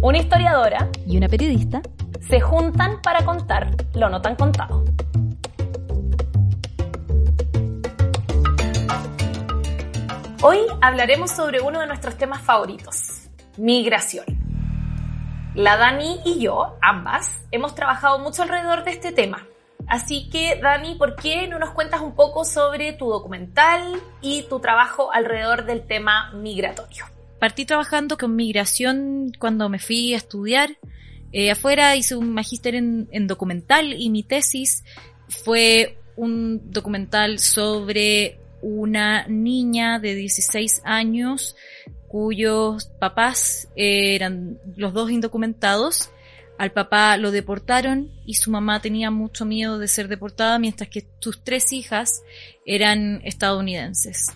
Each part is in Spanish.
Una historiadora y una periodista se juntan para contar lo no tan contado. Hoy hablaremos sobre uno de nuestros temas favoritos, migración. La Dani y yo, ambas, hemos trabajado mucho alrededor de este tema. Así que, Dani, ¿por qué no nos cuentas un poco sobre tu documental y tu trabajo alrededor del tema migratorio? Partí trabajando con migración cuando me fui a estudiar. Eh, afuera hice un magíster en, en documental y mi tesis fue un documental sobre una niña de 16 años cuyos papás eran los dos indocumentados. Al papá lo deportaron y su mamá tenía mucho miedo de ser deportada, mientras que sus tres hijas eran estadounidenses.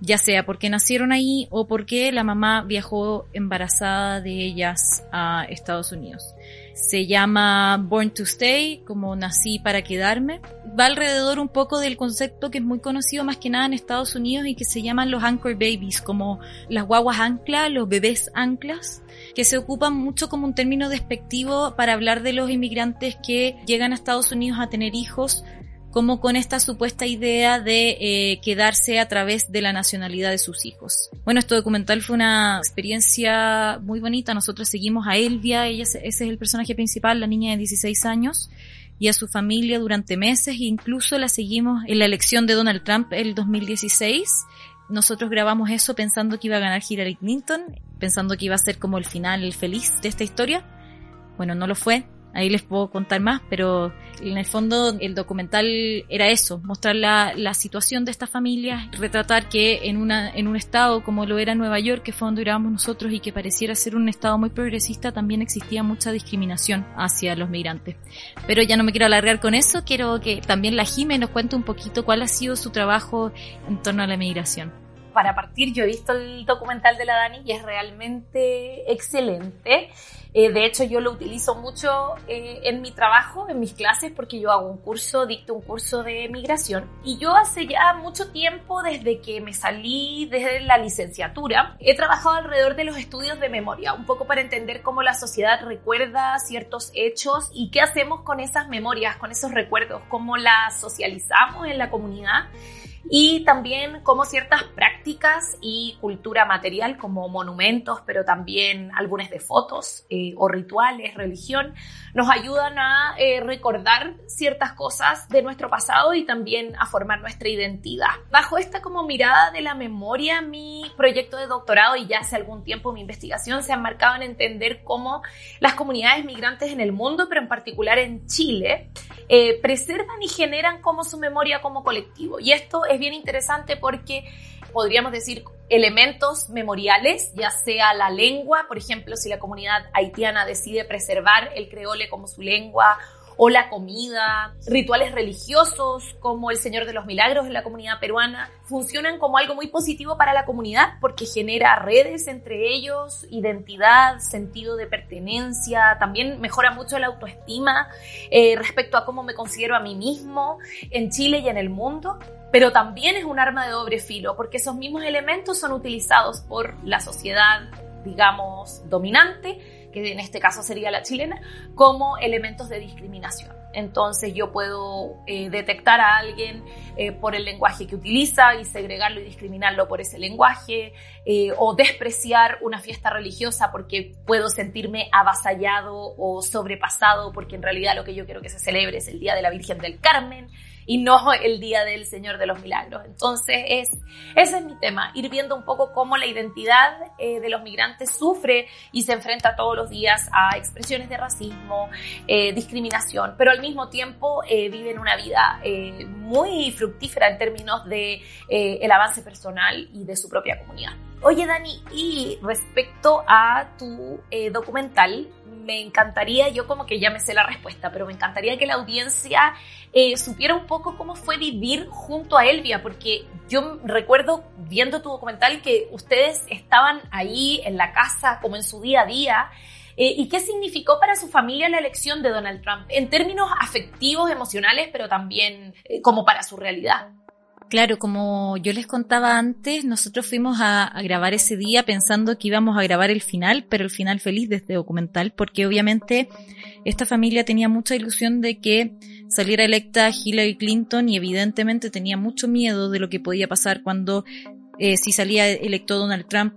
Ya sea porque nacieron ahí o porque la mamá viajó embarazada de ellas a Estados Unidos se llama Born to Stay, como nací para quedarme. Va alrededor un poco del concepto que es muy conocido más que nada en Estados Unidos y que se llaman los anchor babies, como las guaguas anclas, los bebés anclas, que se ocupan mucho como un término despectivo para hablar de los inmigrantes que llegan a Estados Unidos a tener hijos como con esta supuesta idea de eh, quedarse a través de la nacionalidad de sus hijos. Bueno, este documental fue una experiencia muy bonita. Nosotros seguimos a Elvia, ella, ese es el personaje principal, la niña de 16 años, y a su familia durante meses, e incluso la seguimos en la elección de Donald Trump el 2016. Nosotros grabamos eso pensando que iba a ganar Hillary Clinton, pensando que iba a ser como el final, el feliz de esta historia. Bueno, no lo fue, Ahí les puedo contar más, pero en el fondo el documental era eso, mostrar la, la situación de estas familias, retratar que en, una, en un estado como lo era Nueva York, que fue donde vivíamos nosotros y que pareciera ser un estado muy progresista, también existía mucha discriminación hacia los migrantes. Pero ya no me quiero alargar con eso, quiero que también la Jime nos cuente un poquito cuál ha sido su trabajo en torno a la migración para partir, yo he visto el documental de la Dani y es realmente excelente. Eh, de hecho, yo lo utilizo mucho eh, en mi trabajo, en mis clases, porque yo hago un curso, dicto un curso de migración. Y yo hace ya mucho tiempo, desde que me salí desde la licenciatura, he trabajado alrededor de los estudios de memoria, un poco para entender cómo la sociedad recuerda ciertos hechos y qué hacemos con esas memorias, con esos recuerdos, cómo las socializamos en la comunidad y también cómo ciertas prácticas y cultura material como monumentos, pero también álbumes de fotos eh, o rituales, religión, nos ayudan a eh, recordar ciertas cosas de nuestro pasado y también a formar nuestra identidad. Bajo esta como mirada de la memoria, mi proyecto de doctorado y ya hace algún tiempo mi investigación se ha marcado en entender cómo las comunidades migrantes en el mundo, pero en particular en Chile, eh, preservan y generan como su memoria como colectivo. Y esto es bien interesante porque podríamos decir elementos memoriales, ya sea la lengua, por ejemplo, si la comunidad haitiana decide preservar el creole como su lengua o la comida, rituales religiosos como el Señor de los Milagros en la comunidad peruana, funcionan como algo muy positivo para la comunidad porque genera redes entre ellos, identidad, sentido de pertenencia, también mejora mucho la autoestima eh, respecto a cómo me considero a mí mismo en Chile y en el mundo pero también es un arma de doble filo, porque esos mismos elementos son utilizados por la sociedad, digamos, dominante, que en este caso sería la chilena, como elementos de discriminación. Entonces yo puedo eh, detectar a alguien eh, por el lenguaje que utiliza y segregarlo y discriminarlo por ese lenguaje, eh, o despreciar una fiesta religiosa porque puedo sentirme avasallado o sobrepasado porque en realidad lo que yo quiero que se celebre es el Día de la Virgen del Carmen y no el día del Señor de los Milagros. Entonces, es, ese es mi tema, ir viendo un poco cómo la identidad eh, de los migrantes sufre y se enfrenta todos los días a expresiones de racismo, eh, discriminación, pero al mismo tiempo eh, viven una vida muy fructífera en términos de el avance personal y de su propia comunidad. Oye, Dani, y respecto a tu documental, me encantaría, yo como que ya me sé la respuesta, pero me encantaría que la audiencia eh, supiera un poco cómo fue vivir junto a Elvia, porque yo recuerdo viendo tu documental que ustedes estaban ahí en la casa como en su día a día. Eh, ¿Y qué significó para su familia la elección de Donald Trump? En términos afectivos, emocionales, pero también eh, como para su realidad. Claro, como yo les contaba antes, nosotros fuimos a, grabar ese día pensando que íbamos a grabar el final, pero el final feliz de este documental, porque obviamente esta familia tenía mucha ilusión de que saliera electa Hillary Clinton y evidentemente tenía mucho miedo de lo que podía pasar cuando eh, si salía electo Donald Trump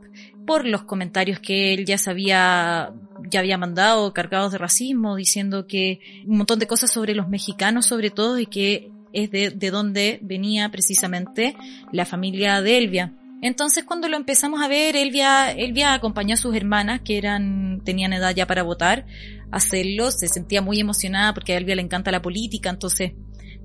por los comentarios que él ya sabía ya había mandado cargados de racismo diciendo que un montón de cosas sobre los mexicanos sobre todo y que es de, de donde venía precisamente la familia de Elvia. Entonces cuando lo empezamos a ver, Elvia, Elvia acompañó a sus hermanas que eran, tenían edad ya para votar, a hacerlo, se sentía muy emocionada porque a Elvia le encanta la política, entonces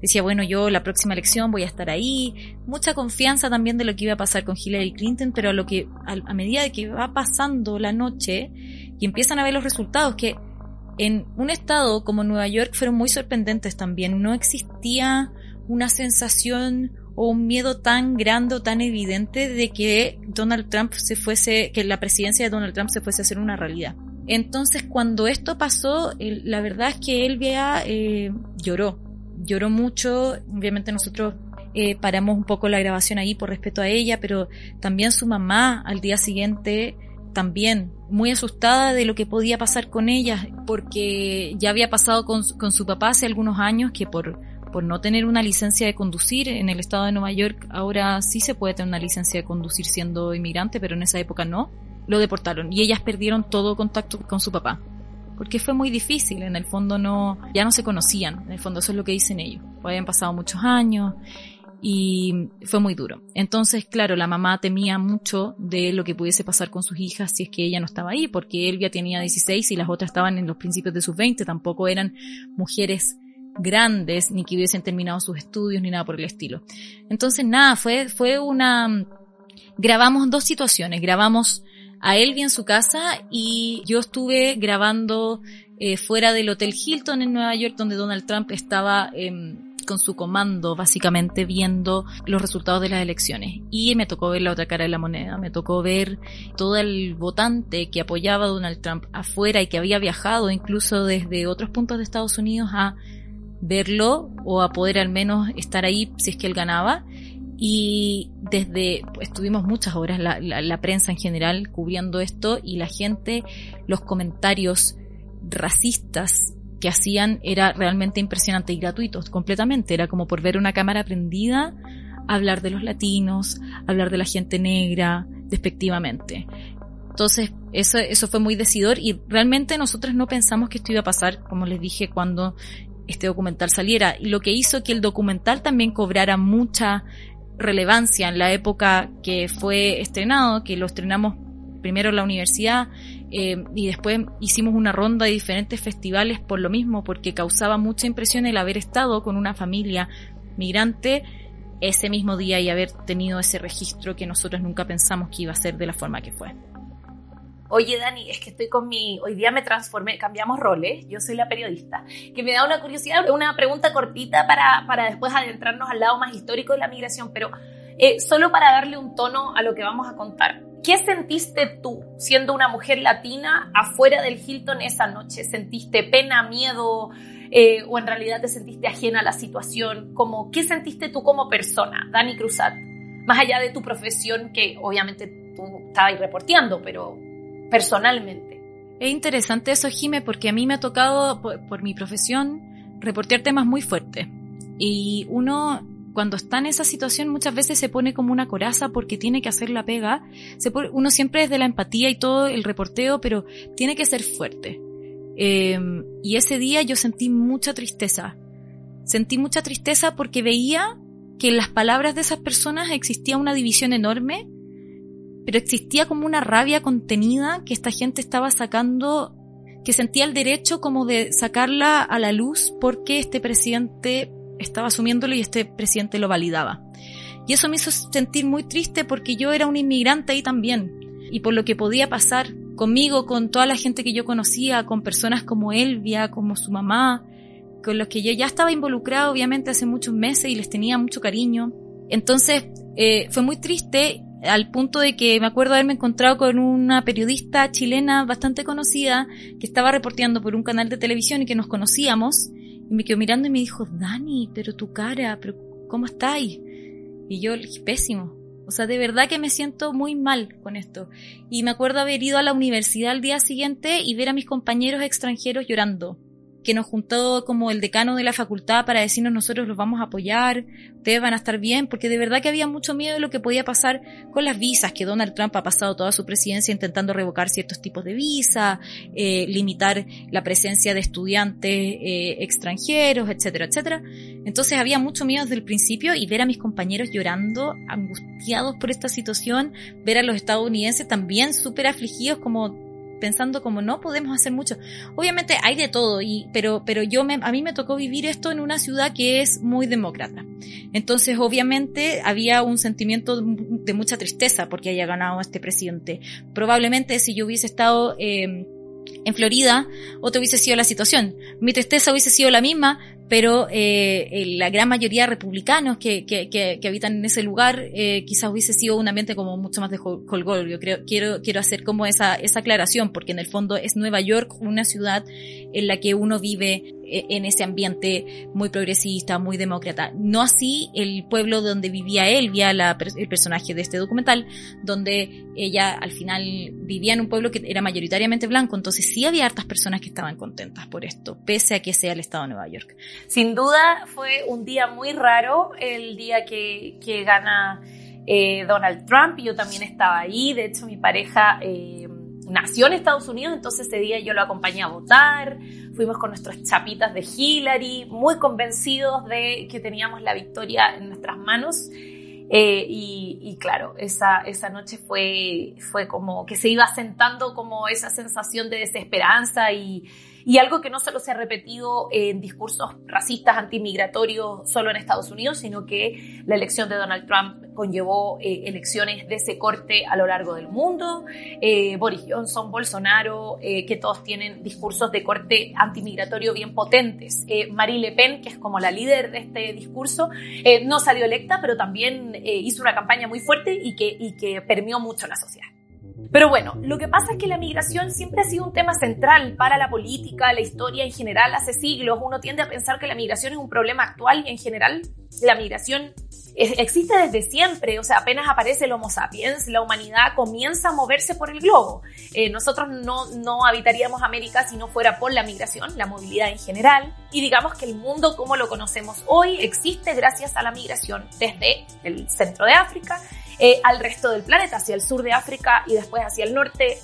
decía, bueno, yo la próxima elección voy a estar ahí, mucha confianza también de lo que iba a pasar con Hillary Clinton, pero a lo que, a, medida de que va pasando la noche y empiezan a ver los resultados, que en un estado como Nueva York fueron muy sorprendentes también, no existía una sensación o un miedo tan grande o tan evidente de que Donald Trump se fuese, que la presidencia de Donald Trump se fuese a hacer una realidad. Entonces, cuando esto pasó, la verdad es que Elvia eh, lloró, lloró mucho. Obviamente nosotros eh, paramos un poco la grabación ahí por respeto a ella, pero también su mamá al día siguiente también muy asustada de lo que podía pasar con ella, porque ya había pasado con, con su papá hace algunos años que por por no tener una licencia de conducir en el estado de Nueva York, ahora sí se puede tener una licencia de conducir siendo inmigrante, pero en esa época no, lo deportaron y ellas perdieron todo contacto con su papá. Porque fue muy difícil, en el fondo no, ya no se conocían, en el fondo eso es lo que dicen ellos. Habían pasado muchos años y fue muy duro. Entonces, claro, la mamá temía mucho de lo que pudiese pasar con sus hijas si es que ella no estaba ahí, porque Elvia tenía 16 y las otras estaban en los principios de sus 20, tampoco eran mujeres grandes, ni que hubiesen terminado sus estudios, ni nada por el estilo. Entonces, nada, fue, fue una... Grabamos dos situaciones. Grabamos a Elvia en su casa y yo estuve grabando eh, fuera del Hotel Hilton en Nueva York, donde Donald Trump estaba em, con su comando, básicamente viendo los resultados de las elecciones. Y me tocó ver la otra cara de la moneda, me tocó ver todo el votante que apoyaba a Donald Trump afuera y que había viajado incluso desde otros puntos de Estados Unidos a verlo o a poder al menos estar ahí si es que él ganaba. Y desde, estuvimos muchas horas, la, prensa en general, cubriendo esto y la gente, los comentarios racistas que hacían era realmente impresionante y gratuitos, completamente. Era como por ver una cámara prendida, hablar de los latinos, hablar de la gente negra, despectivamente. Entonces, eso, eso fue muy decidor y realmente nosotros no pensamos que esto iba a pasar, como les dije, cuando este documental saliera y lo que hizo que el documental también cobrara mucha relevancia en la época que fue estrenado, que lo estrenamos primero en la universidad eh, y después hicimos una ronda de diferentes festivales por lo mismo, porque causaba mucha impresión el haber estado con una familia migrante ese mismo día y haber tenido ese registro que nosotros nunca pensamos que iba a ser de la forma que fue. Oye, Dani, es que estoy con mi. Hoy día me transformé, cambiamos roles. Yo soy la periodista. Que me da una curiosidad, una pregunta cortita para, para después adentrarnos al lado más histórico de la migración, pero eh, solo para darle un tono a lo que vamos a contar. ¿Qué sentiste tú siendo una mujer latina afuera del Hilton esa noche? ¿Sentiste pena, miedo eh, o en realidad te sentiste ajena a la situación? Como, ¿Qué sentiste tú como persona, Dani Cruzat? Más allá de tu profesión, que obviamente tú estabas reporteando, pero personalmente. Es interesante eso, Jime, porque a mí me ha tocado, por, mi profesión, reportear temas muy fuertes. Y uno, cuando está en esa situación, muchas veces se pone como una coraza porque tiene que hacer la pega. Uno siempre es de la empatía y todo el reporteo, pero tiene que ser fuerte. Em, y ese día yo sentí mucha tristeza. Sentí mucha tristeza porque veía que en las palabras de esas personas existía una división enorme pero existía como una rabia contenida que esta gente estaba sacando, que sentía el derecho como de sacarla a la luz porque este presidente estaba asumiéndolo y este presidente lo validaba. Y eso me hizo sentir muy triste porque yo era un inmigrante ahí también. Y por lo que podía pasar conmigo, con toda la gente que yo conocía, con personas como Elvia, como su mamá, con los que yo ya estaba involucrado obviamente hace muchos meses y les tenía mucho cariño. Entonces eh, fue muy triste al punto de que me acuerdo haberme encontrado con una periodista chilena bastante conocida que estaba reporteando por un canal de televisión y que nos conocíamos y me quedó mirando y me dijo, Dani, pero tu cara, pero ¿cómo estáis? Y yo, pésimo. O sea, de verdad que me siento muy mal con esto. Y me acuerdo haber ido a la universidad al día siguiente y ver a mis compañeros extranjeros llorando que nos juntó como el decano de la facultad para decirnos nosotros los vamos a apoyar, ustedes van a estar bien, porque de verdad que había mucho miedo de lo que podía pasar con las visas, que Donald Trump ha pasado toda su presidencia intentando revocar ciertos tipos de visas, eh, limitar la presencia de estudiantes eh, extranjeros, etcétera, etcétera. Entonces había mucho miedo desde el principio y ver a mis compañeros llorando, angustiados por esta situación, ver a los estadounidenses también súper afligidos como pensando como no podemos hacer mucho. Obviamente hay de todo, y, pero, pero yo me, a mí me tocó vivir esto en una ciudad que es muy demócrata. Entonces, obviamente, había un sentimiento de mucha tristeza porque haya ganado este presidente. Probablemente si yo hubiese estado eh, en Florida, otra hubiese sido la situación. Mi tristeza hubiese sido la misma, pero eh, la gran mayoría de republicanos que, que, que, habitan en ese lugar eh, quizás hubiese sido un ambiente como mucho más de colgol. Yo creo, quiero, quiero hacer como esa, esa aclaración, porque en el fondo es Nueva York una ciudad en la que uno vive eh, en ese ambiente muy progresista, muy demócrata. No así el pueblo donde vivía Elvia, la, el personaje de este documental, donde ella al final vivía en un pueblo que era mayoritariamente blanco, entonces sí había hartas personas que estaban contentas por esto, pese a que sea el estado de Nueva York. Sin duda fue un día muy raro el día que, que gana eh, Donald Trump. Yo también estaba ahí. De hecho, mi pareja eh, nació en Estados Unidos, entonces ese día yo lo acompañé a votar. Fuimos con nuestras chapitas de Hillary, muy convencidos de que teníamos la victoria en nuestras manos. Eh, y, claro, esa, esa noche fue, fue como que se iba sentando como esa sensación de desesperanza y, y algo que no solo se ha repetido en discursos racistas, antimigratorios solo en Estados Unidos, sino que la elección de Donald Trump conllevó eh, elecciones de ese corte a lo largo del mundo. Eh, Boris Johnson, Bolsonaro, eh, que todos tienen discursos de corte antimigratorio bien potentes. Marie Le Pen, que es como la líder de este discurso, no salió electa, pero también hizo una campaña muy fuerte y que, y que permeó mucho la sociedad. Pero bueno, lo que pasa es que la migración siempre ha sido un tema central para la política, la historia en general hace siglos. Uno tiende a pensar que la migración es un problema actual y en general la migración existe desde siempre, o sea, apenas aparece el Homo sapiens, la humanidad comienza a moverse por el globo. Eh, nosotros no, no habitaríamos América si no fuera por la migración, la movilidad en general, y digamos que el mundo como lo conocemos hoy existe gracias a la migración desde el centro de África eh, al resto del planeta, hacia el sur de África y después hacia el norte,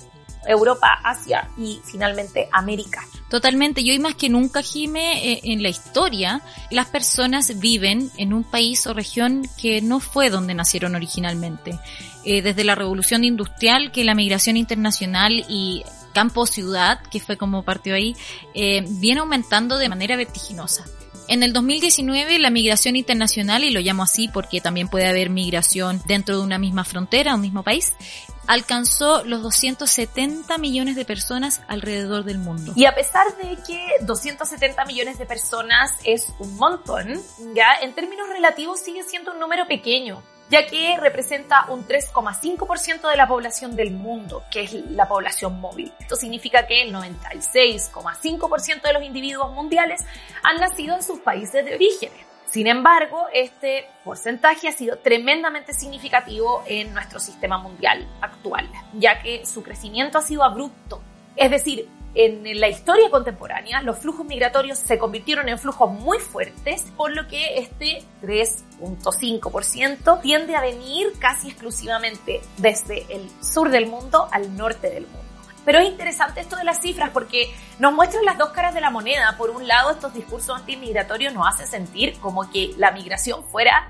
Europa, Asia y finalmente América. Totalmente, yo y más que nunca, Jime, eh, en la historia, las personas viven en un país o región que no fue donde nacieron originalmente. Eh, desde la revolución industrial, que la migración internacional y campo-ciudad, que fue como partió ahí, viene aumentando de manera vertiginosa. En el 2019 la migración internacional, y lo llamo así porque también puede haber migración dentro de una misma frontera, un mismo país, alcanzó los 270 millones de personas alrededor del mundo. Y a pesar de que 270 millones de personas es un montón, ya en términos relativos sigue siendo un número pequeño ya que representa un 3,5% de la población del mundo, que es la población móvil. Esto significa que el 96,5% de los individuos mundiales han nacido en sus países de origen. Sin embargo, este porcentaje ha sido tremendamente significativo en nuestro sistema mundial actual, ya que su crecimiento ha sido abrupto. Es decir, en la historia contemporánea, los flujos migratorios se convirtieron en flujos muy fuertes, por lo que este 3.5% tiende a venir casi exclusivamente desde el sur del mundo al norte del mundo. Pero es interesante esto de las cifras porque nos muestran las dos caras de la moneda. Por un lado, estos discursos antimigratorios nos hacen sentir como que la migración fuera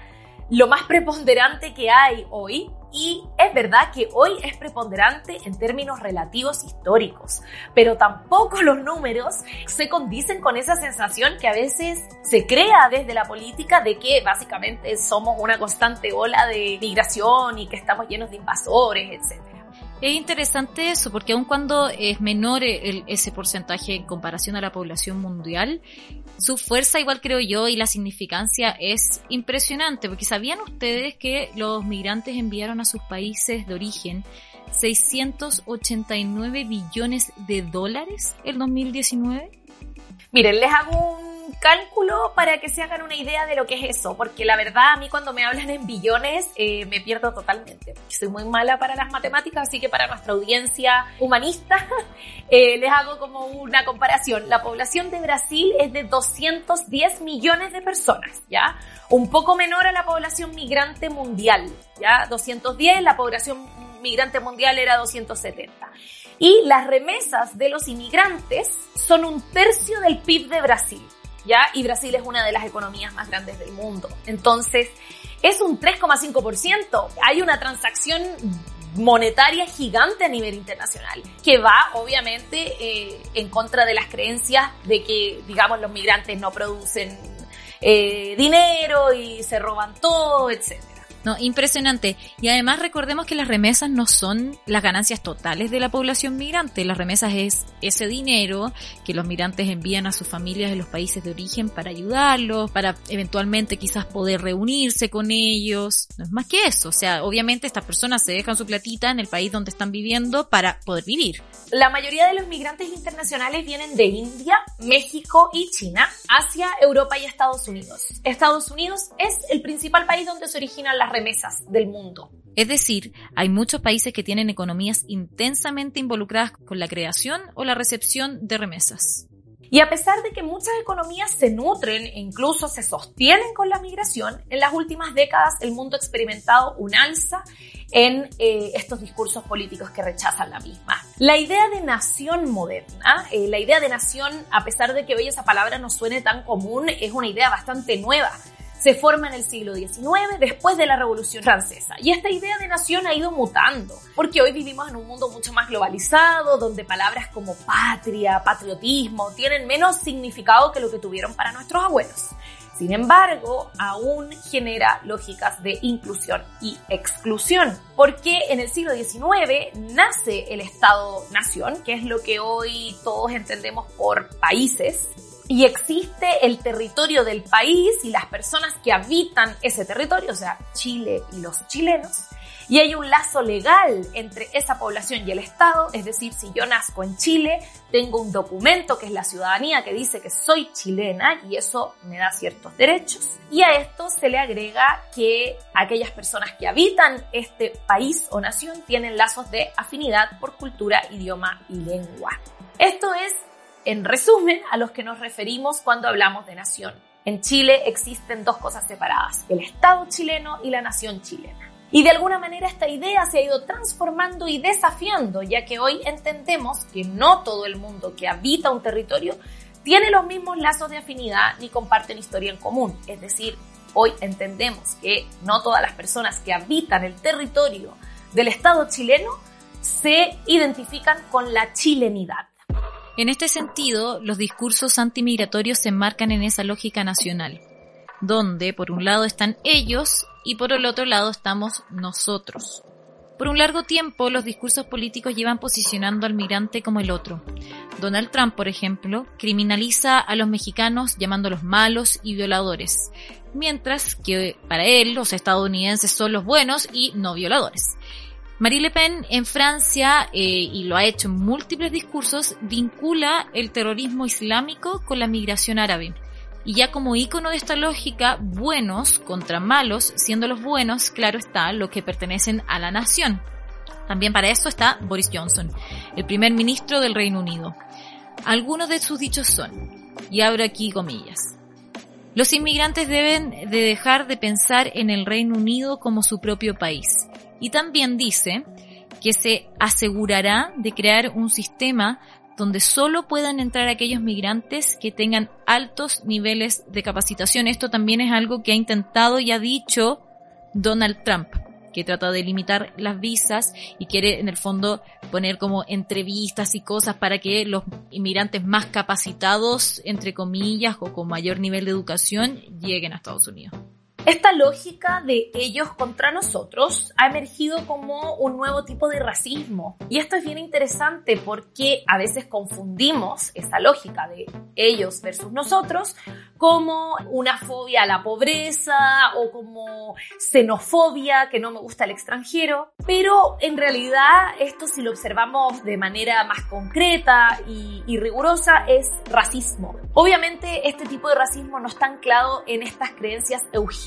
lo más preponderante que hay hoy y es verdad que hoy es preponderante en términos relativos históricos, pero tampoco los números se condicen con esa sensación que a veces se crea desde la política de que básicamente somos una constante ola de migración y que estamos llenos de invasores, etc. Es interesante eso, porque aun cuando es menor ese porcentaje en comparación a la población mundial, su fuerza, igual creo yo, y la significancia es impresionante, porque ¿sabían ustedes que los migrantes enviaron a sus países de origen 689 billones de dólares en 2019? Miren, les hago un cálculo para que se hagan una idea de lo que es eso, porque la verdad a mí cuando me hablan en billones eh, me pierdo totalmente. Soy muy mala para las matemáticas, así que para nuestra audiencia humanista eh, les hago como una comparación. La población de Brasil es de 210 millones de personas, ¿ya? Un poco menor a la población migrante mundial, ¿ya? 210, la población migrante mundial era 270. Y las remesas de los inmigrantes son un tercio del PIB de Brasil, ¿ya? Y Brasil es una de las economías más grandes del mundo. Entonces, es un 3,5%. Hay una transacción monetaria gigante a nivel internacional, que va obviamente eh, en contra de las creencias de que, digamos, los migrantes no producen eh, dinero y se roban todo, etc. No, impresionante. Y además recordemos que las remesas no son las ganancias totales de la población migrante. Las remesas es ese dinero que los migrantes envían a sus familias en los países de origen para ayudarlos, para eventualmente quizás poder reunirse con ellos. No es más que eso. O sea, obviamente estas personas se dejan su platita en el país donde están viviendo para poder vivir. La mayoría de los migrantes internacionales vienen de India, México y China hacia Europa y Estados Unidos. Estados Unidos es el principal país donde se originan las remesas del mundo. Es decir, hay muchos países que tienen economías intensamente involucradas con la creación o la recepción de remesas. Y a pesar de que muchas economías se nutren e incluso se sostienen con la migración, en las últimas décadas el mundo ha experimentado un alza en eh, estos discursos políticos que rechazan la misma. La idea de nación moderna, eh, la idea de nación, a pesar de que hoy esa palabra no suene tan común, es una idea bastante nueva se forma en el siglo XIX después de la Revolución Francesa. Y esta idea de nación ha ido mutando, porque hoy vivimos en un mundo mucho más globalizado, donde palabras como patria, patriotismo, tienen menos significado que lo que tuvieron para nuestros abuelos. Sin embargo, aún genera lógicas de inclusión y exclusión, porque en el siglo XIX nace el Estado-Nación, que es lo que hoy todos entendemos por países, y existe el territorio del país y las personas que habitan ese territorio, o sea, Chile y los chilenos, y hay un lazo legal entre esa población y el Estado, es decir, si yo nazco en Chile, tengo un documento que es la ciudadanía que dice que soy chilena y eso me da ciertos derechos. Y a esto se le agrega que aquellas personas que habitan este país o nación tienen lazos de afinidad por cultura, idioma y lengua. Esto es en resumen, a los que nos referimos cuando hablamos de nación. En Chile existen dos cosas separadas, el Estado chileno y la nación chilena. Y de alguna manera esta idea se ha ido transformando y desafiando, ya que hoy entendemos que no todo el mundo que habita un territorio tiene los mismos lazos de afinidad ni comparten historia en común. Es decir, hoy entendemos que no todas las personas que habitan el territorio del Estado chileno se identifican con la chilenidad. En este sentido, los discursos antimigratorios se enmarcan en esa lógica nacional, donde por un lado están ellos y por el otro lado estamos nosotros. Por un largo tiempo, los discursos políticos llevan posicionando al migrante como el otro. Donald Trump, por ejemplo, criminaliza a los mexicanos llamándolos malos y violadores, mientras que para él los estadounidenses son los buenos y no violadores. Marie Le Pen en Francia, eh, y lo ha hecho en múltiples discursos, vincula el terrorismo islámico con la migración árabe. Y ya como ícono de esta lógica, buenos contra malos, siendo los buenos, claro está, los que pertenecen a la nación. También para eso está Boris Johnson, el primer ministro del Reino Unido. Algunos de sus dichos son, y abro aquí comillas, los inmigrantes deben de dejar de pensar en el Reino Unido como su propio país y también dice que se asegurará de crear un sistema donde solo puedan entrar aquellos migrantes que tengan altos niveles de capacitación. Esto también es algo que ha intentado y ha dicho Donald Trump, que trata de limitar las visas y quiere en el fondo poner como entrevistas y cosas para que los inmigrantes más capacitados, entre comillas, o con mayor nivel de educación, lleguen a Estados Unidos. Esta lógica de ellos contra nosotros ha emergido como un nuevo tipo de racismo. Y esto es bien interesante porque a veces confundimos esa lógica de ellos versus nosotros como una fobia a la pobreza o como xenofobia, que no me gusta el extranjero. Pero en realidad esto si lo observamos de manera más concreta y, rigurosa es racismo. Obviamente este tipo de racismo no está anclado en estas creencias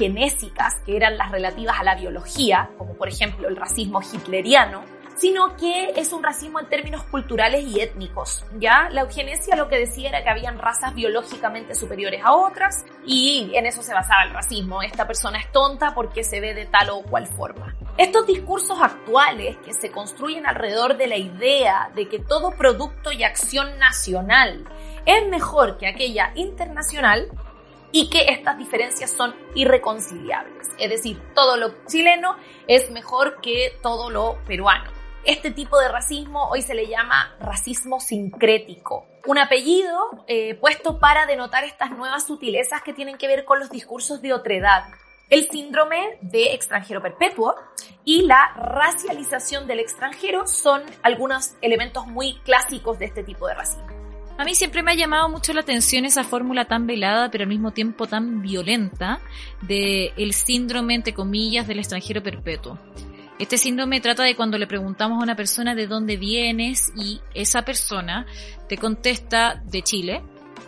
eugenéricas que eran las relativas a la biología, como por ejemplo el racismo hitleriano, sino que es un racismo en términos culturales y étnicos, ¿ya? La eugenesia lo que decía era que habían razas biológicamente superiores a otras y en eso se basaba el racismo. Esta persona es tonta porque se ve de tal o cual forma. Estos discursos actuales que se construyen alrededor de la idea de que todo producto y acción nacional es mejor que aquella internacional y que estas diferencias son irreconciliables. Es decir, todo lo chileno es mejor que todo lo peruano. Este tipo de racismo hoy se le llama racismo sincrético, un apellido eh, puesto para denotar estas nuevas sutilezas que tienen que ver con los discursos de otredad. El síndrome de extranjero perpetuo y la racialización del extranjero son algunos elementos muy clásicos de este tipo de racismo. A mí siempre me ha llamado mucho la atención esa fórmula tan velada, pero al mismo tiempo tan violenta, de el síndrome, entre comillas, del extranjero perpetuo. Este síndrome trata de cuando le preguntamos a una persona de dónde vienes y esa persona te contesta de Chile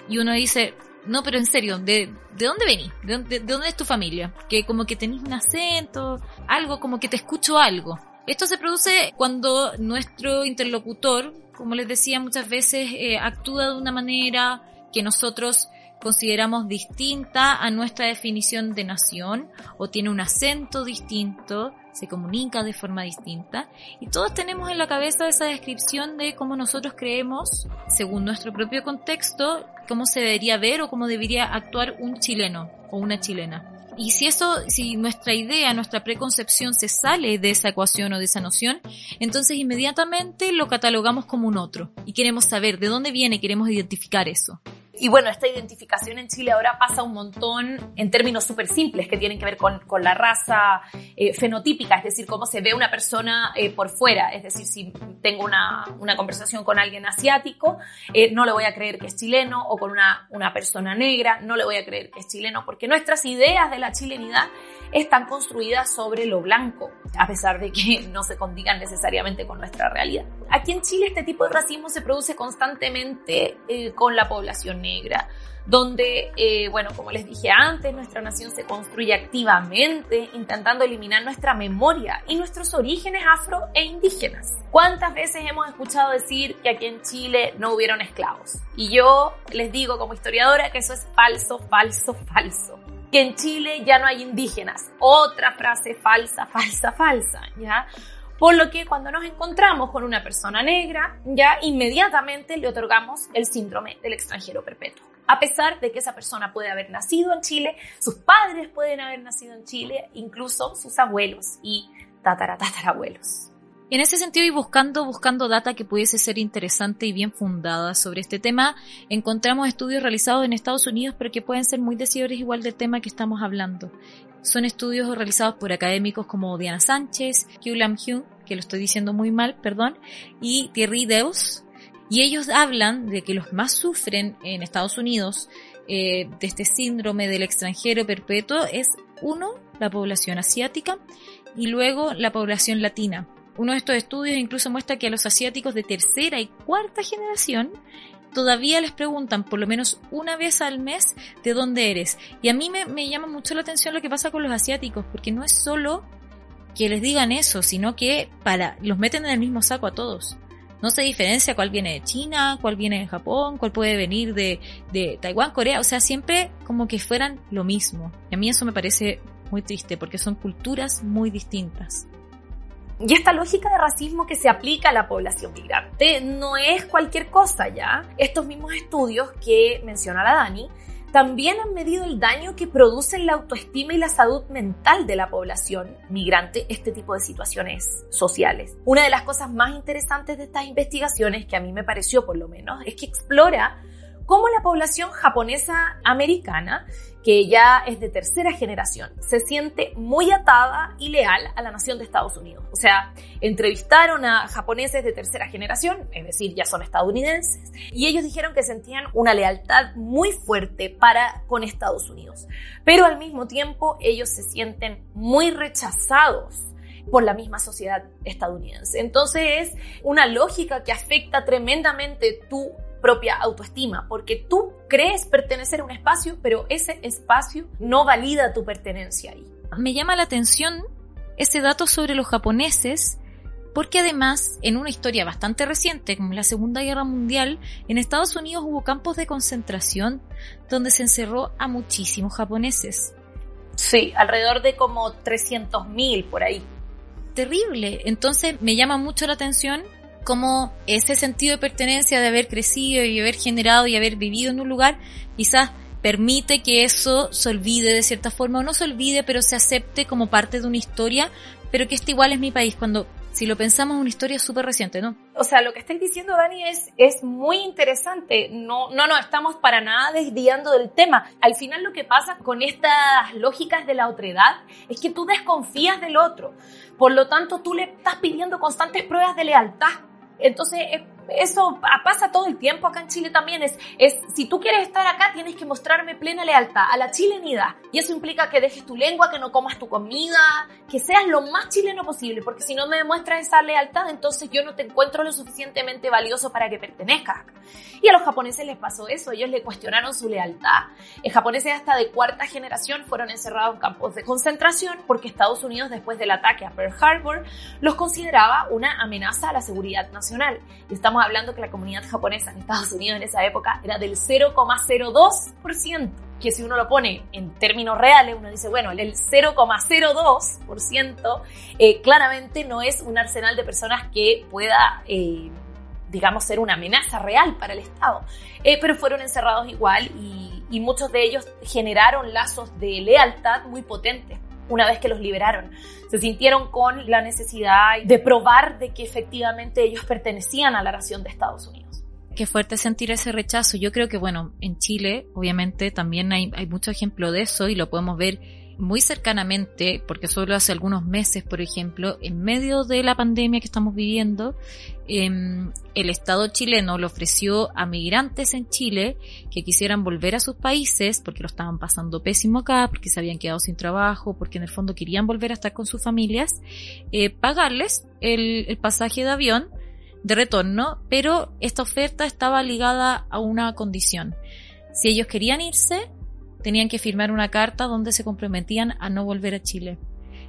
y uno dice, no, pero en serio, ¿de, de dónde venís? ¿De, ¿De, dónde es tu familia? Que como que tenés un acento, algo, como que te escucho algo. Esto se produce cuando nuestro interlocutor como les decía, muchas veces eh, actúa de una manera que nosotros consideramos distinta a nuestra definición de nación o tiene un acento distinto, se comunica de forma distinta y todos tenemos en la cabeza esa descripción de cómo nosotros creemos, según nuestro propio contexto, cómo se debería ver o cómo debería actuar un chileno o una chilena. Y si eso, si nuestra idea, nuestra preconcepción se sale de esa ecuación o de esa noción, entonces inmediatamente lo catalogamos como un otro. Y queremos saber de dónde viene, queremos identificar eso. Y bueno, esta identificación en Chile ahora pasa un montón en términos súper simples que tienen que ver con, con la raza eh, fenotípica, es decir, cómo se ve una persona eh, por fuera. Es decir, si tengo una, una conversación con alguien asiático, eh, no le voy a creer que es chileno, o con una, una persona negra, no le voy a creer que es chileno, porque nuestras ideas de la chilenidad están construidas sobre lo blanco, a pesar de que no se condigan necesariamente con nuestra realidad. Aquí en Chile este tipo de racismo se produce constantemente eh, con la población negra, donde, eh, bueno, como les dije antes, nuestra nación se construye activamente intentando eliminar nuestra memoria y nuestros orígenes afro e indígenas. ¿Cuántas veces hemos escuchado decir que aquí en Chile no hubieron esclavos? Y yo les digo como historiadora que eso es falso, falso, falso que en Chile ya no hay indígenas. Otra frase falsa, falsa, falsa, ¿ya? Por lo que cuando nos encontramos con una persona negra, ya inmediatamente le otorgamos el síndrome del extranjero perpetuo. A pesar de que esa persona puede haber nacido en Chile, sus padres pueden haber nacido en Chile, incluso sus abuelos y tataratatarabuelos. En ese sentido y buscando, buscando data que pudiese ser interesante y bien fundada sobre este tema, encontramos estudios realizados en Estados Unidos pero que pueden ser muy decidores igual del tema que estamos hablando. Son estudios realizados por académicos como Diana Sánchez, Hugh Lam Hugh, que lo estoy diciendo muy mal, perdón, y Thierry Deus, y ellos hablan de que los más sufren en Estados Unidos eh, de este síndrome del extranjero perpetuo es uno, la población asiática, y luego la población latina uno de estos estudios incluso muestra que a los asiáticos de tercera y cuarta generación todavía les preguntan por lo menos una vez al mes de dónde eres. Y a mí me, llama mucho la atención lo que pasa con los asiáticos, porque no es solo que les digan eso, sino que para los meten en el mismo saco a todos. No se diferencia cuál viene de China, cuál viene de Japón, cuál puede venir de, de Taiwán, Corea, o sea, siempre como que fueran lo mismo. Y a mí eso me parece muy triste porque son culturas muy distintas. Y esta lógica de racismo que se aplica a la población migrante no es cualquier cosa ya. Estos mismos estudios que menciona la Dani también han medido el daño que producen la autoestima y la salud mental de la población migrante este tipo de situaciones sociales. Una de las cosas más interesantes de estas investigaciones, que a mí me pareció por lo menos, es que explora cómo la población japonesa americana que ya es de tercera generación, se siente muy atada y leal a la nación de Estados Unidos. O sea, entrevistaron a japoneses de tercera generación, es decir, ya son estadounidenses, y ellos dijeron que sentían una lealtad muy fuerte para con Estados Unidos. Pero al mismo tiempo ellos se sienten muy rechazados por la misma sociedad estadounidense. Entonces es una lógica que afecta tremendamente tu propia autoestima, porque tú crees pertenecer a un espacio, pero ese espacio no valida tu pertenencia ahí. Me llama la atención ese dato sobre los japoneses, porque además, en una historia bastante reciente, como la Segunda Guerra Mundial, en Estados Unidos hubo campos de concentración donde se encerró a muchísimos japoneses. Sí, alrededor de como 300.000 por ahí. Terrible. Entonces me llama mucho la atención como ese sentido de pertenencia de haber crecido y haber generado y haber vivido en un lugar, quizás permite que eso se olvide de cierta forma, o no se olvide, pero se acepte como parte de una historia, pero que este igual es mi país, cuando si lo pensamos una historia súper reciente, ¿no? O sea, lo que estáis diciendo, Dani, es, es muy interesante. No, no nos estamos para nada desviando del tema. Al final lo que pasa con estas lógicas de la otredad es que tú desconfías del otro. Por lo tanto, tú le estás pidiendo constantes pruebas de lealtad entonces, eh, eso pasa todo el tiempo acá en Chile también. Es, es, si tú quieres estar acá, tienes que mostrarme plena lealtad a la chilenidad. Y eso implica que dejes tu lengua, que no comas tu comida, que seas lo más chileno posible, porque si no me demuestras esa lealtad, entonces yo no te encuentro lo suficientemente valioso para que pertenezcas. Y a los japoneses les pasó eso, ellos le cuestionaron su lealtad. Los japoneses hasta de cuarta generación fueron encerrados en campos de concentración porque Estados Unidos, después del ataque a Pearl Harbor, los consideraba una amenaza a la seguridad nacional. Estamos hablando que la comunidad japonesa en Estados Unidos en esa época era del 0,02%, que si uno lo pone en términos reales, uno dice, bueno, el 0,02% eh, claramente no es un arsenal de personas que pueda... Eh, digamos, ser una amenaza real para el Estado. Eh, pero fueron encerrados igual y, y, muchos de ellos generaron lazos de lealtad muy potentes una vez que los liberaron. Se sintieron con la necesidad de probar de que efectivamente ellos pertenecían a la nación de Estados Unidos. Qué fuerte sentir ese rechazo. Yo creo que, bueno, en Chile, obviamente, también hay, hay mucho ejemplo de eso y lo podemos ver muy cercanamente, porque solo hace algunos meses, por ejemplo, en medio de la pandemia que estamos viviendo, em, el Estado chileno le ofreció a migrantes en Chile que quisieran volver a sus países, porque lo estaban pasando pésimo acá, porque se habían quedado sin trabajo, porque en el fondo querían volver a estar con sus familias, eh, pagarles el, el pasaje de avión de retorno, pero esta oferta estaba ligada a una condición. Si ellos querían irse, tenían que firmar una carta donde se comprometían a no volver a Chile.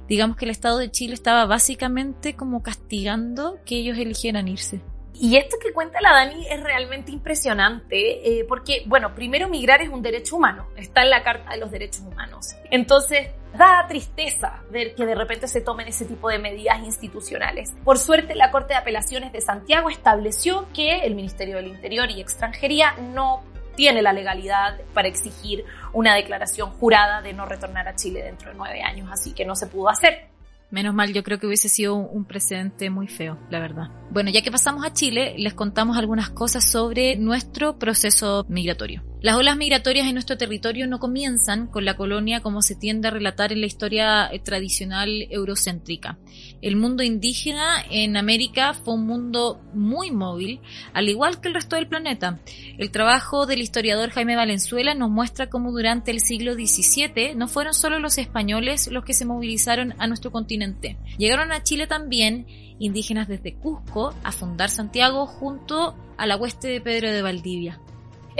Digamos que el Estado de Chile estaba básicamente como castigando que ellos eligieran irse. Y esto que cuenta la Dani es realmente impresionante, eh, porque, bueno, primero migrar es un derecho humano, está en la Carta de los Derechos Humanos. Entonces, da tristeza ver que de repente se tomen ese tipo de medidas institucionales. Por suerte, la Corte de Apelaciones de Santiago estableció que el Ministerio del Interior y Extranjería no tiene la legalidad para exigir una declaración jurada de no retornar a Chile dentro de nueve años, así que no se pudo hacer. Menos mal, yo creo que hubiese sido un precedente muy feo, la verdad. Bueno, ya que pasamos a Chile, les contamos algunas cosas sobre nuestro proceso migratorio. Las olas migratorias en nuestro territorio no comienzan con la colonia como se tiende a relatar en la historia eh, tradicional eurocéntrica. El mundo indígena en América fue un mundo muy móvil, al igual que el resto del planeta. El trabajo del historiador Jaime Valenzuela nos muestra cómo durante el siglo XVII no fueron solo los españoles los que se movilizaron a nuestro continente. Llegaron a Chile también indígenas desde Cusco a fundar Santiago junto a la hueste de Pedro de Valdivia.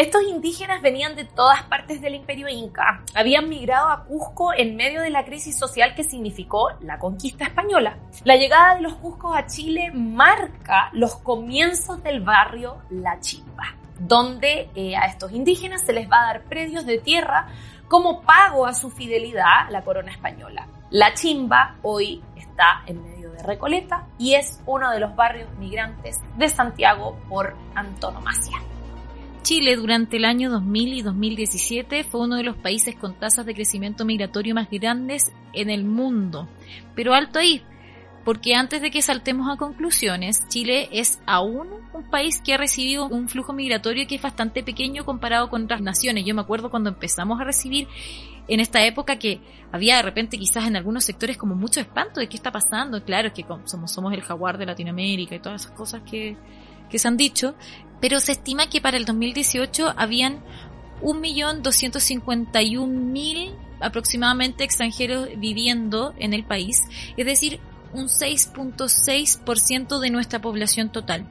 Estos indígenas venían de todas partes del imperio inca. Habían migrado a Cusco en medio de la crisis social que significó la conquista española. La llegada de los Cuscos a Chile marca los comienzos del barrio La Chimba, donde eh, a estos indígenas se les va a dar predios de tierra como pago a su fidelidad a la corona española. La Chimba hoy está en medio Recoleta y es uno de los barrios migrantes de Santiago por antonomasia. Chile durante el año 2000 y 2017 fue uno de los países con tasas de crecimiento migratorio más grandes en el mundo. Pero alto ahí, porque antes de que saltemos a conclusiones, Chile es aún un país que ha recibido un flujo migratorio que es bastante pequeño comparado con otras naciones. Yo me acuerdo cuando empezamos a recibir en esta época que había de repente quizás en algunos sectores como mucho espanto de qué está pasando. Claro, que somos, somos el jaguar de Latinoamérica y todas esas cosas que, que se han dicho, pero se estima que para el 2018 habían 1.251.000 aproximadamente extranjeros viviendo en el país, es decir, un 6.6% de nuestra población total.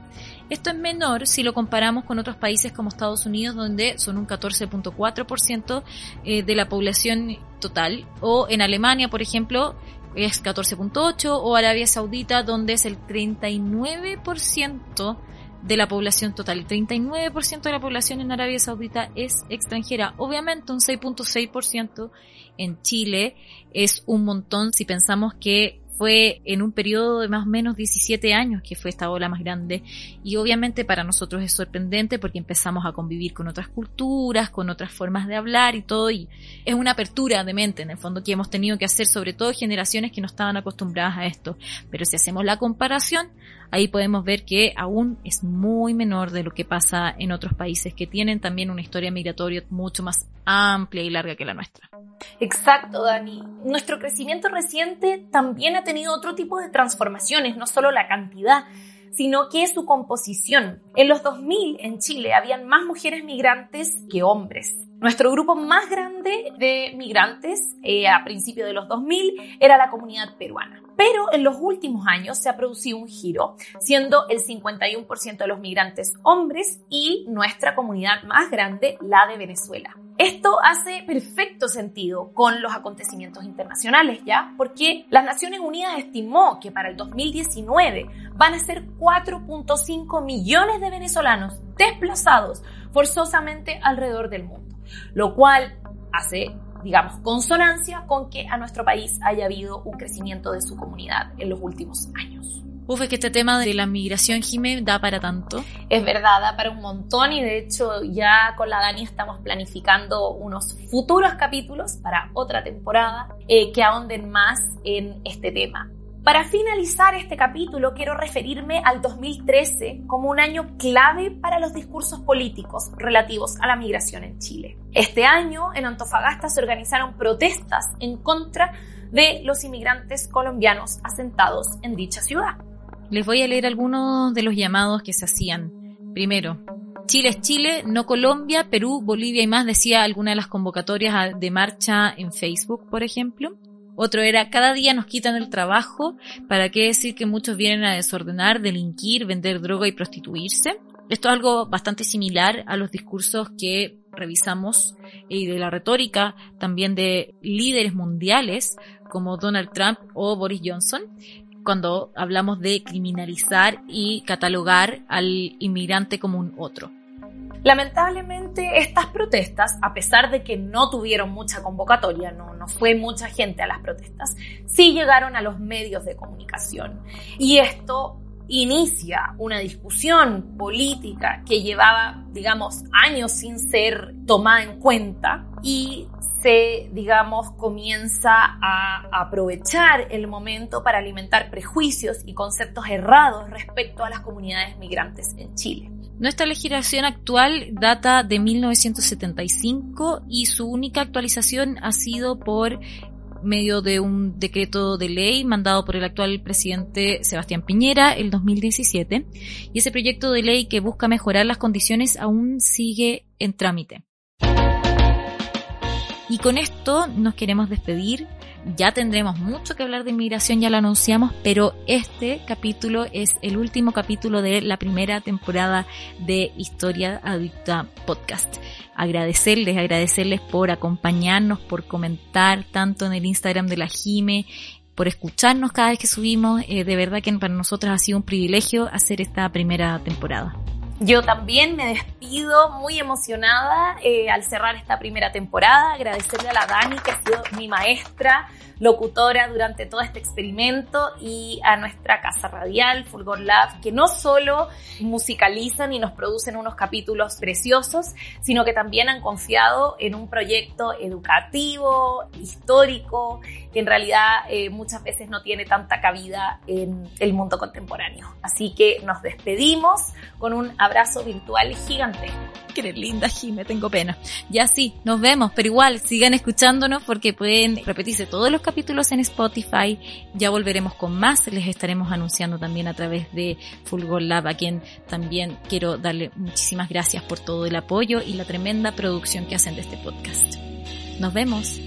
Esto es menor si lo comparamos con otros países como Estados Unidos, donde son un 14.4% eh, de la población total, o en Alemania, por ejemplo, es 14.8%, o Arabia Saudita, donde es el 39% de la población total. El 39% de la población en Arabia Saudita es extranjera. Obviamente un 6.6% en Chile es un montón si pensamos que fue en un periodo de más o menos 17 años que fue esta ola más grande y obviamente para nosotros es sorprendente porque empezamos a convivir con otras culturas, con otras formas de hablar y todo y es una apertura de mente en el fondo que hemos tenido que hacer sobre todo generaciones que no estaban acostumbradas a esto. Pero si hacemos la comparación, ahí podemos ver que aún es muy menor de lo que pasa en otros países que tienen también una historia migratoria mucho más amplia y larga que la nuestra. Exacto, Dani. Nuestro crecimiento reciente también ha tenido otro tipo de transformaciones, no solo la cantidad, sino que su composición. En los 2000 en Chile habían más mujeres migrantes que hombres. Nuestro grupo más grande de migrantes eh, a principios de los 2000 era la comunidad peruana. Pero en los últimos años se ha producido un giro, siendo el 51% de los migrantes hombres y nuestra comunidad más grande la de Venezuela. Esto hace perfecto sentido con los acontecimientos internacionales, ¿ya? Porque las Naciones Unidas estimó que para el 2019 van a ser 4.5 millones de venezolanos desplazados forzosamente alrededor del mundo, lo cual hace digamos, consonancia con que a nuestro país haya habido un crecimiento de su comunidad en los últimos años. Uf, es que este tema de la migración, Jimé, da para tanto. Es verdad, da para un montón y de hecho ya con la Dani estamos planificando unos futuros capítulos para otra temporada eh, que ahonden más en este tema. Para finalizar este capítulo, quiero referirme al 2013 como un año clave para los discursos políticos relativos a la migración en Chile. Este año, en Antofagasta se organizaron protestas en contra de los inmigrantes colombianos asentados en dicha ciudad. Les voy a leer algunos de los llamados que se hacían. Primero, Chile es Chile, no Colombia, Perú, Bolivia y más, decía alguna de las convocatorias de marcha en Facebook, por ejemplo. Otro era, cada día nos quitan el trabajo, ¿para qué decir que muchos vienen a desordenar, delinquir, vender droga y prostituirse? Esto es algo bastante similar a los discursos que revisamos y de la retórica también de líderes mundiales como Donald Trump o Boris Johnson, cuando hablamos de criminalizar y catalogar al inmigrante como un otro. Lamentablemente, estas protestas, a pesar de que no tuvieron mucha convocatoria, no, no fue mucha gente a las protestas, sí llegaron a los medios de comunicación. Y esto inicia una discusión política que llevaba, digamos, años sin ser tomada en cuenta y se, digamos, comienza a aprovechar el momento para alimentar prejuicios y conceptos errados respecto a las comunidades migrantes en Chile. Nuestra legislación actual data de 1975 y su única actualización ha sido por medio de un decreto de ley mandado por el actual presidente Sebastián Piñera el 2017 y ese proyecto de ley que busca mejorar las condiciones aún sigue en trámite. Y con esto nos queremos despedir ya tendremos mucho que hablar de inmigración, ya lo anunciamos, pero este capítulo es el último capítulo de la primera temporada de Historia Adicta Podcast. Agradecerles, agradecerles por acompañarnos, por comentar tanto en el Instagram de la Jime, por escucharnos cada vez que subimos. Eh, de verdad que para nosotros ha sido un privilegio hacer esta primera temporada. Yo también me despido muy emocionada eh, al cerrar esta primera temporada, agradecerle a la Dani que ha sido mi maestra, locutora durante todo este experimento y a nuestra casa radial, Fulgor Lab, que no solo musicalizan y nos producen unos capítulos preciosos, sino que también han confiado en un proyecto educativo, histórico que en realidad eh, muchas veces no tiene tanta cabida en el mundo contemporáneo. Así que nos despedimos con un abrazo virtual gigante. Qué linda, Jime, tengo pena. Ya sí, nos vemos, pero igual sigan escuchándonos porque pueden repetirse todos los capítulos en Spotify. Ya volveremos con más, les estaremos anunciando también a través de Fulgor Lab, a quien también quiero darle muchísimas gracias por todo el apoyo y la tremenda producción que hacen de este podcast. Nos vemos.